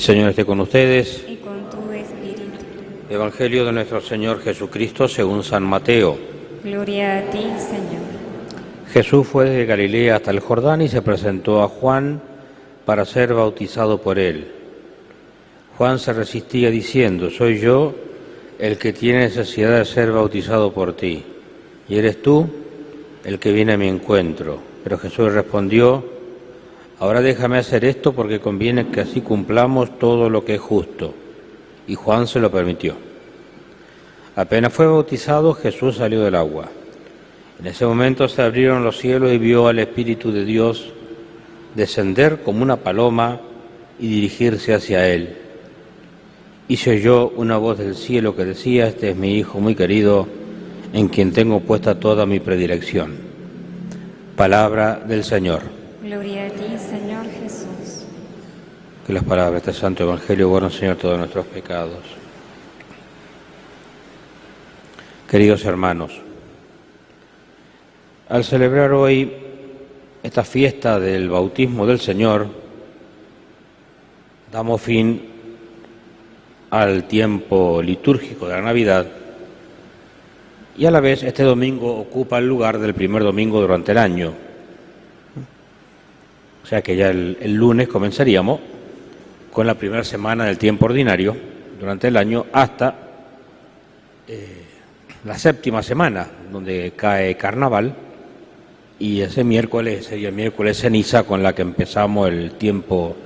Señor esté con ustedes. y con tu espíritu. Evangelio de nuestro Señor Jesucristo según San Mateo. Gloria a ti, Señor. Jesús fue desde Galilea hasta el Jordán y se presentó a Juan para ser bautizado por él. Juan se resistía diciendo, soy yo el que tiene necesidad de ser bautizado por ti, y eres tú el que viene a mi encuentro. Pero Jesús respondió, ahora déjame hacer esto porque conviene que así cumplamos todo lo que es justo. Y Juan se lo permitió. Apenas fue bautizado, Jesús salió del agua. En ese momento se abrieron los cielos y vio al Espíritu de Dios descender como una paloma y dirigirse hacia él. Y se oyó una voz del cielo que decía, este es mi Hijo muy querido, en quien tengo puesta toda mi predilección. Palabra del Señor. Gloria a ti, Señor Jesús. Las palabras de este Santo Evangelio borren, Señor, todos nuestros pecados. Queridos hermanos, al celebrar hoy esta fiesta del bautismo del Señor, damos fin al tiempo litúrgico de la Navidad y a la vez este domingo ocupa el lugar del primer domingo durante el año. O sea que ya el lunes comenzaríamos con la primera semana del tiempo ordinario durante el año hasta eh, la séptima semana, donde cae carnaval, y ese miércoles sería el miércoles ceniza con la que empezamos el tiempo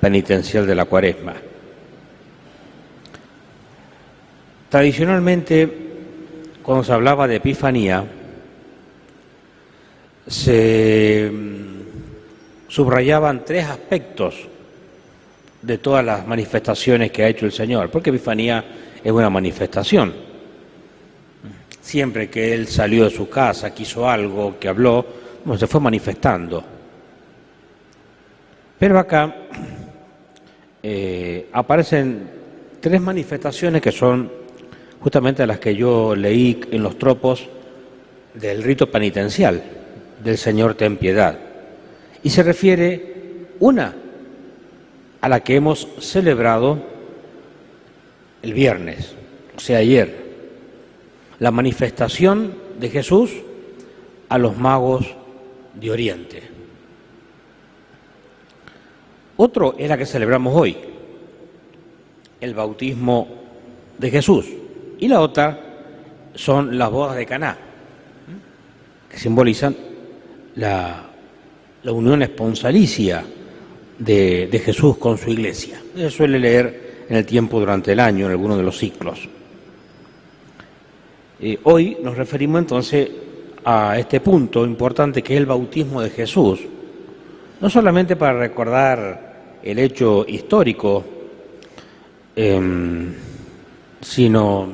penitencial de la cuaresma. Tradicionalmente, cuando se hablaba de Epifanía, se mm, subrayaban tres aspectos de todas las manifestaciones que ha hecho el Señor, porque Epifanía es una manifestación. Siempre que Él salió de su casa, quiso algo, que habló, se fue manifestando. Pero acá eh, aparecen tres manifestaciones que son justamente las que yo leí en los tropos del rito penitencial del Señor ten piedad. Y se refiere una a la que hemos celebrado el viernes, o sea, ayer, la manifestación de Jesús a los magos de Oriente. Otro es la que celebramos hoy, el bautismo de Jesús. Y la otra son las bodas de Caná, que simbolizan la, la unión esponsalicia de, Jesús con su iglesia. Se suele leer en el tiempo durante el año, en alguno de los ciclos. Eh, hoy nos referimos entonces a este punto importante que es el bautismo de Jesús, no solamente para recordar el hecho histórico, eh, sino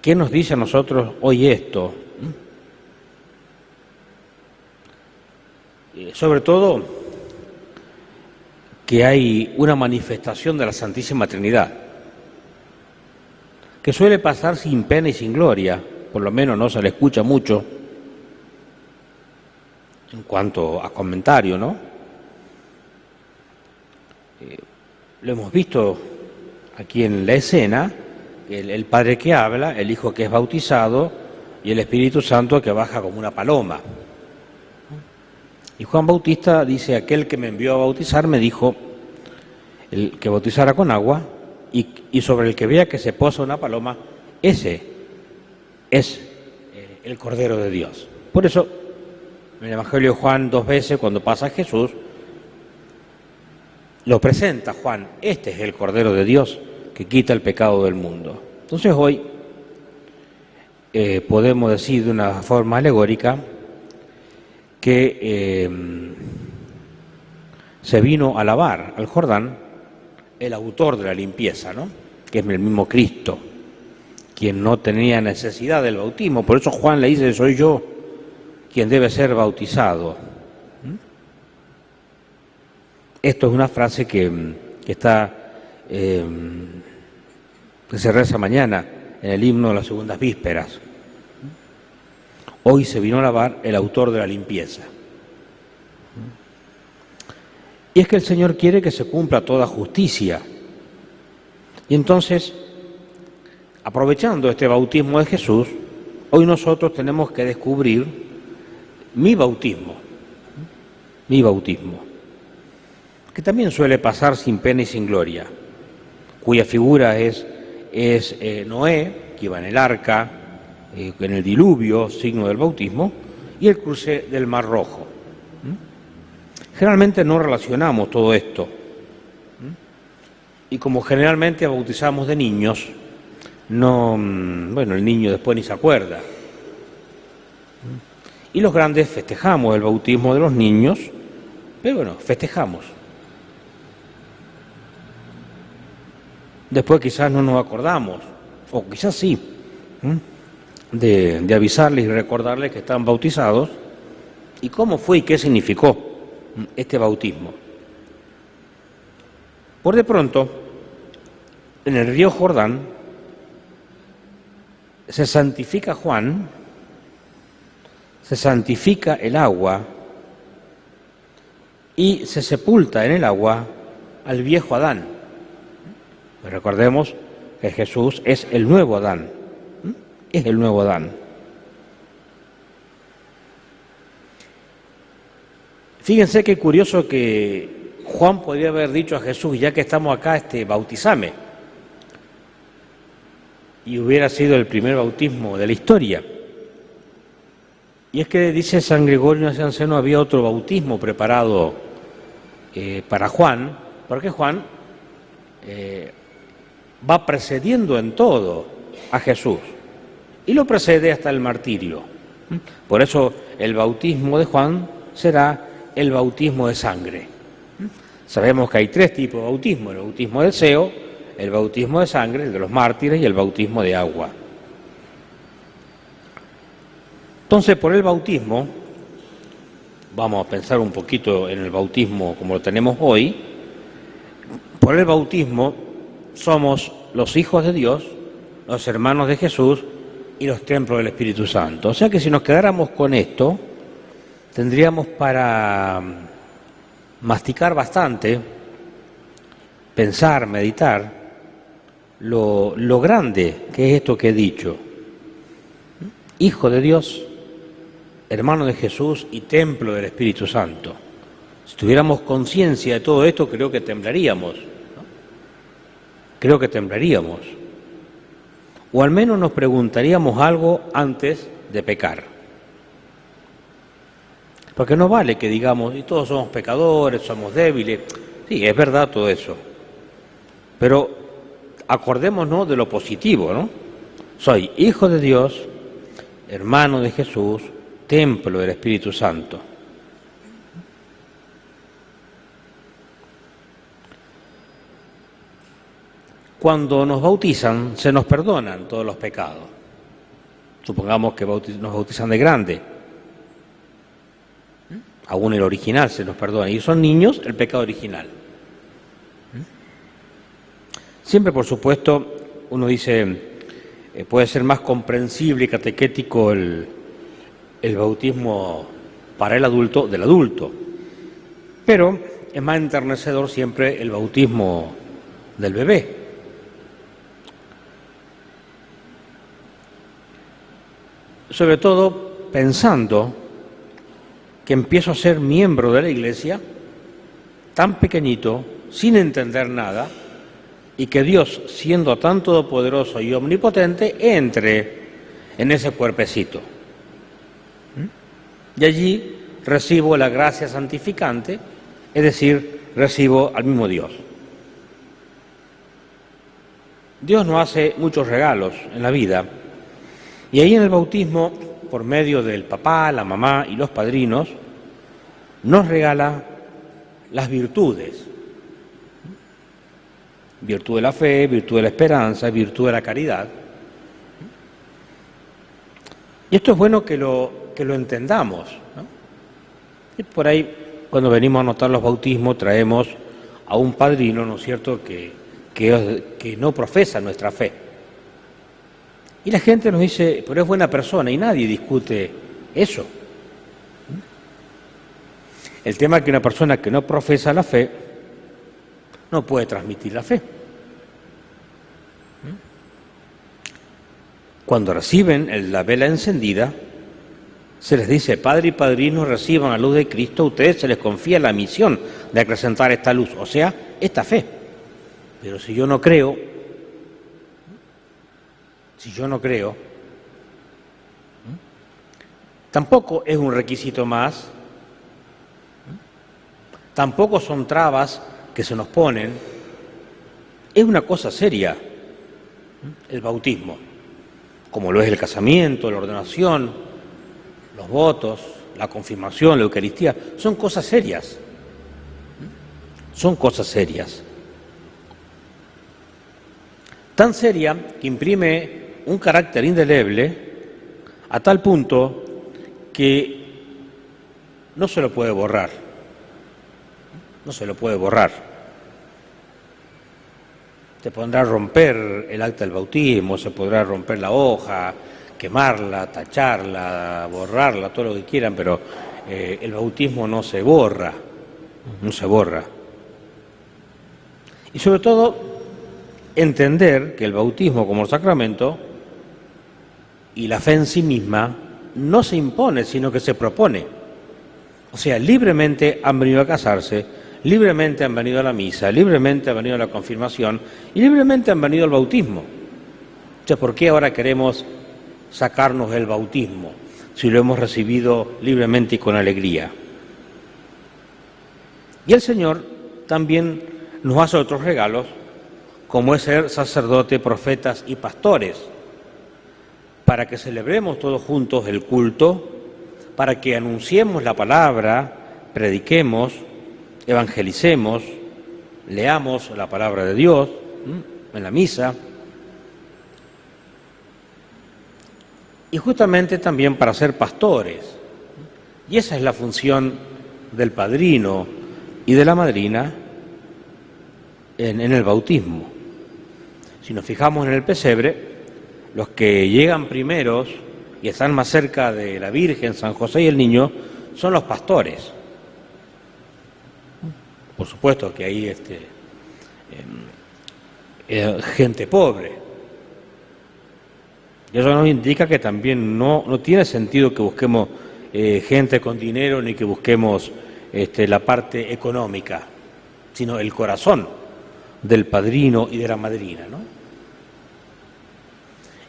qué nos dice a nosotros hoy esto. Eh, sobre todo que hay una manifestación de la Santísima Trinidad, que suele pasar sin pena y sin gloria, por lo menos no se le escucha mucho en cuanto a comentario, ¿no? Eh, lo hemos visto aquí en la escena, el, el, Padre que habla, el Hijo que es bautizado y el Espíritu Santo que baja como una paloma. Y Juan Bautista dice, aquel que me envió a bautizar me dijo el que bautizara con agua y, y sobre el que vea que se posa una paloma, ese es eh, el Cordero de Dios. Por eso, en el Evangelio de Juan dos veces, cuando pasa Jesús, lo presenta Juan, este es el Cordero de Dios que quita el pecado del mundo. Entonces hoy eh, podemos decir de una forma alegórica que eh, se vino a lavar al Jordán el autor de la limpieza, ¿no? que es el mismo Cristo, quien no tenía necesidad del bautismo. Por eso Juan le dice, soy yo quien debe ser bautizado. Esto es una frase que, que está, eh, que se reza mañana en el himno de las segundas vísperas. Hoy se vino a lavar el autor de la limpieza. Y es que el Señor quiere que se cumpla toda justicia. Y entonces, aprovechando este bautismo de Jesús, hoy nosotros tenemos que descubrir mi bautismo, mi bautismo, que también suele pasar sin pena y sin gloria, cuya figura es, es eh, Noé, que iba en el arca, eh, en el diluvio, signo del bautismo, y el cruce del Mar Rojo. Generalmente no relacionamos todo esto. Y como generalmente bautizamos de niños, no, mm, bueno, el niño después ni se acuerda. Y los grandes festejamos el bautismo de los niños, pero bueno, festejamos. Después quizás no nos acordamos, o quizás sí, de, avisarles y recordarles que están bautizados y cómo fue y qué significó este bautismo. Por de pronto, en el río Jordán se santifica Juan, se santifica el agua y se sepulta en el agua al viejo Adán. Recordemos que Jesús es el nuevo Adán, es el nuevo Adán. Fíjense qué curioso que Juan podría haber dicho a Jesús, ya que estamos acá, este, bautizame. Y hubiera sido el primer bautismo de la historia. Y es que dice San Gregorio Nacianceno había otro bautismo preparado eh, para Juan, porque Juan eh, va precediendo en todo a Jesús y lo precede hasta el martirio. Por eso el bautismo de Juan será el bautismo de sangre. Sabemos que hay tres tipos de bautismo, el bautismo del deseo, el bautismo de sangre, el de los mártires y el bautismo de agua. Entonces, por el bautismo, vamos a pensar un poquito en el bautismo como lo tenemos hoy, por el bautismo somos los hijos de Dios, los hermanos de Jesús y los templos del Espíritu Santo. O sea que si nos quedáramos con esto, tendríamos para mm, masticar bastante, pensar, meditar, lo, lo, grande que es esto que he dicho. Hijo de Dios, hermano de Jesús y templo del Espíritu Santo. Si tuviéramos conciencia de todo esto, creo que temblaríamos. Creo que temblaríamos. O al menos nos preguntaríamos algo antes de pecar. Porque no vale que digamos, y todos somos pecadores, somos débiles. Sí, es verdad todo eso. Pero acordémonos de lo positivo, ¿no? Soy hijo de Dios, hermano de Jesús, templo del Espíritu Santo. Cuando nos bautizan, se nos perdonan todos los pecados. Supongamos que nos bautizan de grande aún el original se nos perdona, y son niños el pecado original. Siempre, por supuesto, uno dice, eh, puede ser más comprensible y catequético el bautismo para el adulto del adulto, pero es más enternecedor siempre el bautismo del bebé. Sobre todo pensando que empiezo a ser miembro de la Iglesia, tan pequeñito, sin entender nada, y que Dios, siendo tan todopoderoso y omnipotente, entre en ese cuerpecito. ¿Mm? Y allí recibo la gracia santificante, es decir, recibo al mismo Dios. Dios nos hace muchos regalos en la vida, y ahí en el bautismo por medio del papá, la mamá y los padrinos, nos regala las virtudes. Virtud de la fe, virtud de la esperanza, virtud de la caridad. Y esto es bueno que lo, que lo entendamos. Y por ahí, cuando venimos a anotar los bautismos, traemos a un padrino, ¿no es cierto?, que, que, que no profesa nuestra fe. Y la gente nos dice, pero es buena persona y nadie discute eso. El tema es que una persona que no profesa la fe no puede transmitir la fe. Cuando reciben la vela encendida, se les dice, Padre y Padrino reciban la luz de Cristo, a ustedes se les confía la misión de acrecentar esta luz, o sea, esta fe. Pero si yo no creo, si yo no creo, tampoco es un requisito más, tampoco son trabas que se nos ponen, es una cosa seria el bautismo, como lo es el casamiento, la ordenación, los votos, la confirmación, la Eucaristía, son cosas serias. Son cosas serias. Tan seria que imprime un carácter indeleble a tal punto que no se lo puede borrar. No se lo puede borrar. Se podrá romper el acta del bautismo, se podrá romper la hoja, quemarla, tacharla, borrarla, todo lo que quieran, pero eh, el bautismo no se borra, no se borra. Y sobre todo, entender que el bautismo como sacramento y la fe en sí misma no se impone, sino que se propone. O sea, libremente han venido a casarse, libremente han venido a la misa, libremente han venido a la confirmación y libremente han venido al bautismo. O sea, ¿por qué ahora queremos sacarnos el bautismo si lo hemos recibido libremente y con alegría. Y el Señor también nos hace otros regalos, como es ser sacerdote, profetas y pastores, para que celebremos todos juntos el culto, para que anunciemos la palabra, prediquemos, evangelicemos, leamos la palabra de Dios en la misa, y justamente también para ser pastores. Y esa es la función del padrino y de la madrina en, el bautismo. Si nos fijamos en el pesebre, los que llegan primeros y están más cerca de la Virgen, San José y el niño, son los pastores. Por supuesto que hay este, eh, gente pobre, y eso nos indica que también no, no tiene sentido que busquemos eh, gente con dinero ni que busquemos este, la parte económica, sino el corazón del padrino y de la madrina. ¿no?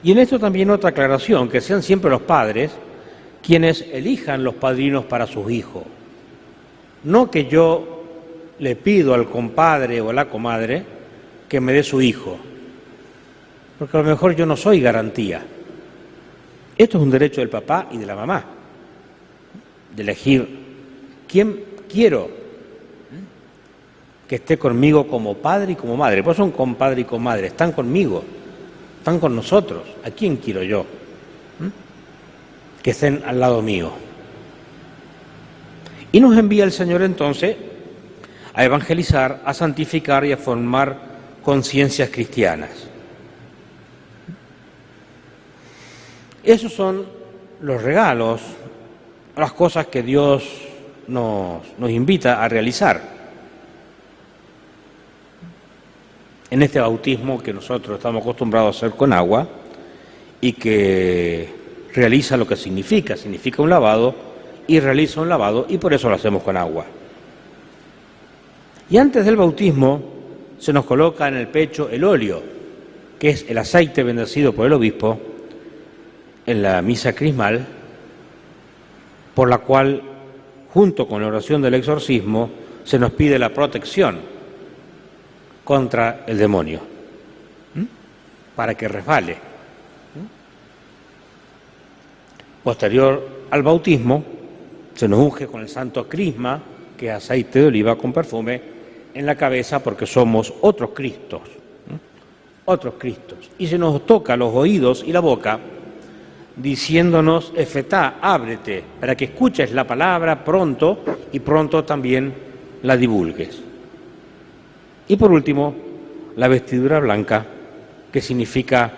Y en esto también otra aclaración, que sean siempre los padres quienes elijan los padrinos para sus hijos. No que yo le pido al compadre o a la comadre que me dé su hijo, porque a lo mejor yo no soy garantía. Esto es un derecho del papá y de la mamá, de elegir quién quiero que esté conmigo como padre y como madre. Pues son compadre y comadre, están conmigo, están con nosotros. ¿A quién quiero yo? ¿Mm? Que estén al lado mío. Y nos envía el Señor entonces a evangelizar, a santificar y a formar conciencias cristianas. Esos son los regalos, las cosas que Dios nos, invita a realizar en este bautismo que nosotros estamos acostumbrados a hacer con agua y que realiza lo que significa, significa un lavado y realiza un lavado y por eso lo hacemos con agua. Y antes del bautismo se nos coloca en el pecho el óleo, que es el aceite bendecido por el obispo, en la misa crismal, por la cual, junto con la oración del exorcismo, se nos pide la protección contra el demonio, para que resbale. Posterior al bautismo, se nos unge con el santo crisma, que es aceite de oliva con perfume, en la cabeza porque somos otros Cristos, otros Cristos. Y se nos toca los oídos y la boca diciéndonos, Efetá, ábrete, para que escuches la palabra pronto y pronto también la divulgues. Y por último, la vestidura blanca, que significa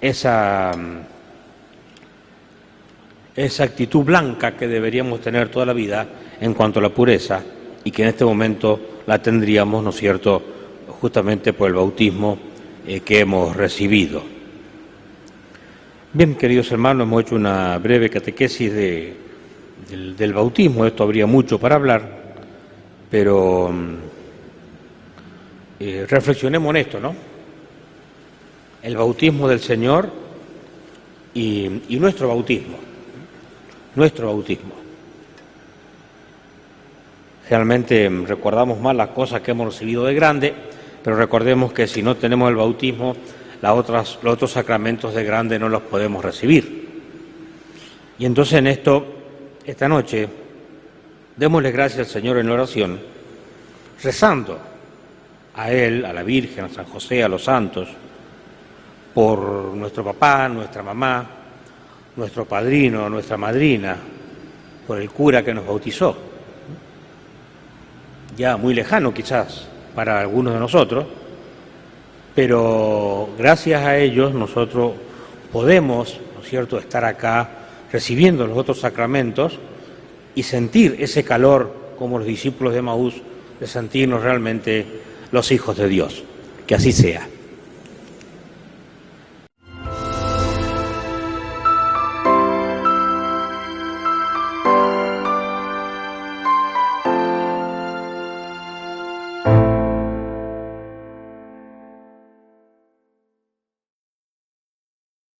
esa, esa actitud blanca que deberíamos tener toda la vida en cuanto a la pureza y que en este momento la tendríamos, ¿no es cierto?, justamente por el bautismo eh, que hemos recibido. Bien, queridos hermanos, hemos hecho una breve catequesis de, del, del, bautismo, esto habría mucho para hablar, pero mm, eh, reflexionemos en esto, ¿no? El bautismo del Señor y, nuestro bautismo, nuestro bautismo. Realmente mm, recordamos más las cosas que hemos recibido de grande, pero recordemos que si no tenemos el bautismo, las otras, los otros sacramentos de grande no los podemos recibir. Y entonces en esto, esta noche, démosle gracias al Señor en oración, rezando a Él, a la Virgen, a San José, a los santos, por nuestro papá, nuestra mamá, nuestro padrino, nuestra madrina, por el cura que nos bautizó, ya muy lejano quizás para algunos de nosotros, pero gracias a ellos nosotros podemos, ¿no es cierto?, estar acá recibiendo los otros sacramentos y sentir ese calor como los discípulos de Maús, de sentirnos realmente los hijos de Dios. Que así sea.